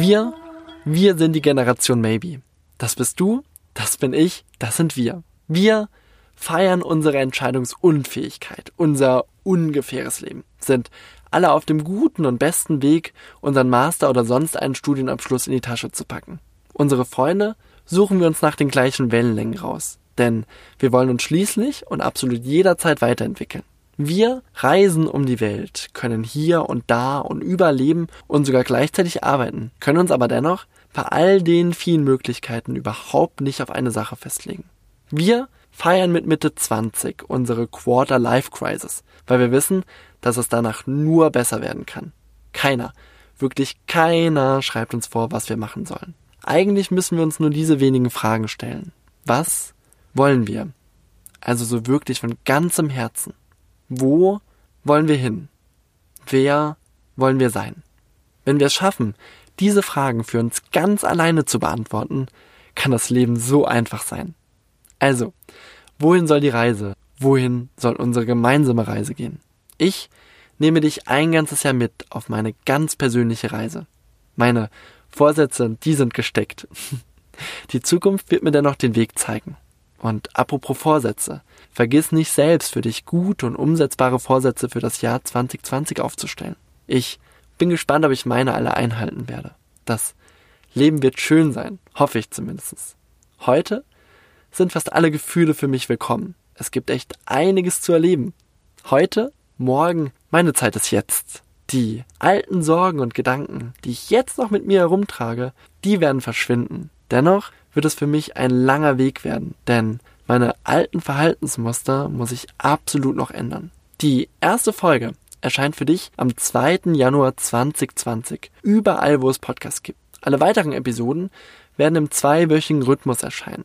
Wir, wir sind die Generation Maybe. Das bist du, das bin ich, das sind wir. Wir feiern unsere Entscheidungsunfähigkeit, unser ungefähres Leben, sind alle auf dem guten und besten Weg, unseren Master oder sonst einen Studienabschluss in die Tasche zu packen. Unsere Freunde suchen wir uns nach den gleichen Wellenlängen raus, denn wir wollen uns schließlich und absolut jederzeit weiterentwickeln. Wir reisen um die Welt, können hier und da und überleben und sogar gleichzeitig arbeiten, können uns aber dennoch bei all den vielen Möglichkeiten überhaupt nicht auf eine Sache festlegen. Wir feiern mit Mitte 20 unsere Quarter Life Crisis, weil wir wissen, dass es danach nur besser werden kann. Keiner, wirklich keiner schreibt uns vor, was wir machen sollen. Eigentlich müssen wir uns nur diese wenigen Fragen stellen. Was wollen wir? Also so wirklich von ganzem Herzen. Wo wollen wir hin? Wer wollen wir sein? Wenn wir es schaffen, diese Fragen für uns ganz alleine zu beantworten, kann das Leben so einfach sein. Also, wohin soll die Reise? Wohin soll unsere gemeinsame Reise gehen? Ich nehme dich ein ganzes Jahr mit auf meine ganz persönliche Reise. Meine Vorsätze, die sind gesteckt. Die Zukunft wird mir dennoch den Weg zeigen. Und apropos Vorsätze, vergiss nicht selbst für dich gut und umsetzbare Vorsätze für das Jahr 2020 aufzustellen. Ich bin gespannt, ob ich meine alle einhalten werde. Das Leben wird schön sein, hoffe ich zumindest. Heute sind fast alle Gefühle für mich willkommen. Es gibt echt einiges zu erleben. Heute, morgen, meine Zeit ist jetzt. Die alten Sorgen und Gedanken, die ich jetzt noch mit mir herumtrage, die werden verschwinden. Dennoch wird es für mich ein langer Weg werden, denn meine alten Verhaltensmuster muss ich absolut noch ändern. Die erste Folge erscheint für dich am 2. Januar 2020, überall wo es Podcasts gibt. Alle weiteren Episoden werden im zweiwöchigen Rhythmus erscheinen.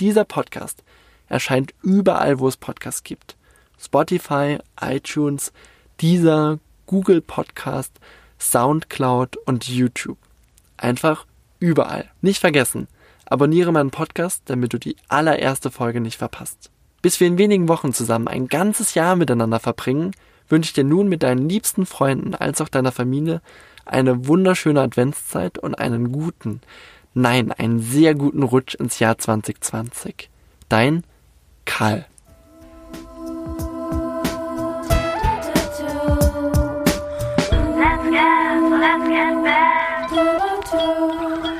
Dieser Podcast erscheint überall, wo es Podcasts gibt. Spotify, iTunes, Deezer, Google Podcast, Soundcloud und YouTube. Einfach überall. Nicht vergessen, abonniere meinen Podcast, damit du die allererste Folge nicht verpasst. Bis wir in wenigen Wochen zusammen ein ganzes Jahr miteinander verbringen, wünsche ich dir nun mit deinen liebsten Freunden als auch deiner Familie eine wunderschöne Adventszeit und einen guten, nein, einen sehr guten Rutsch ins Jahr 2020. Dein Karl. Let's get, let's get back. da da.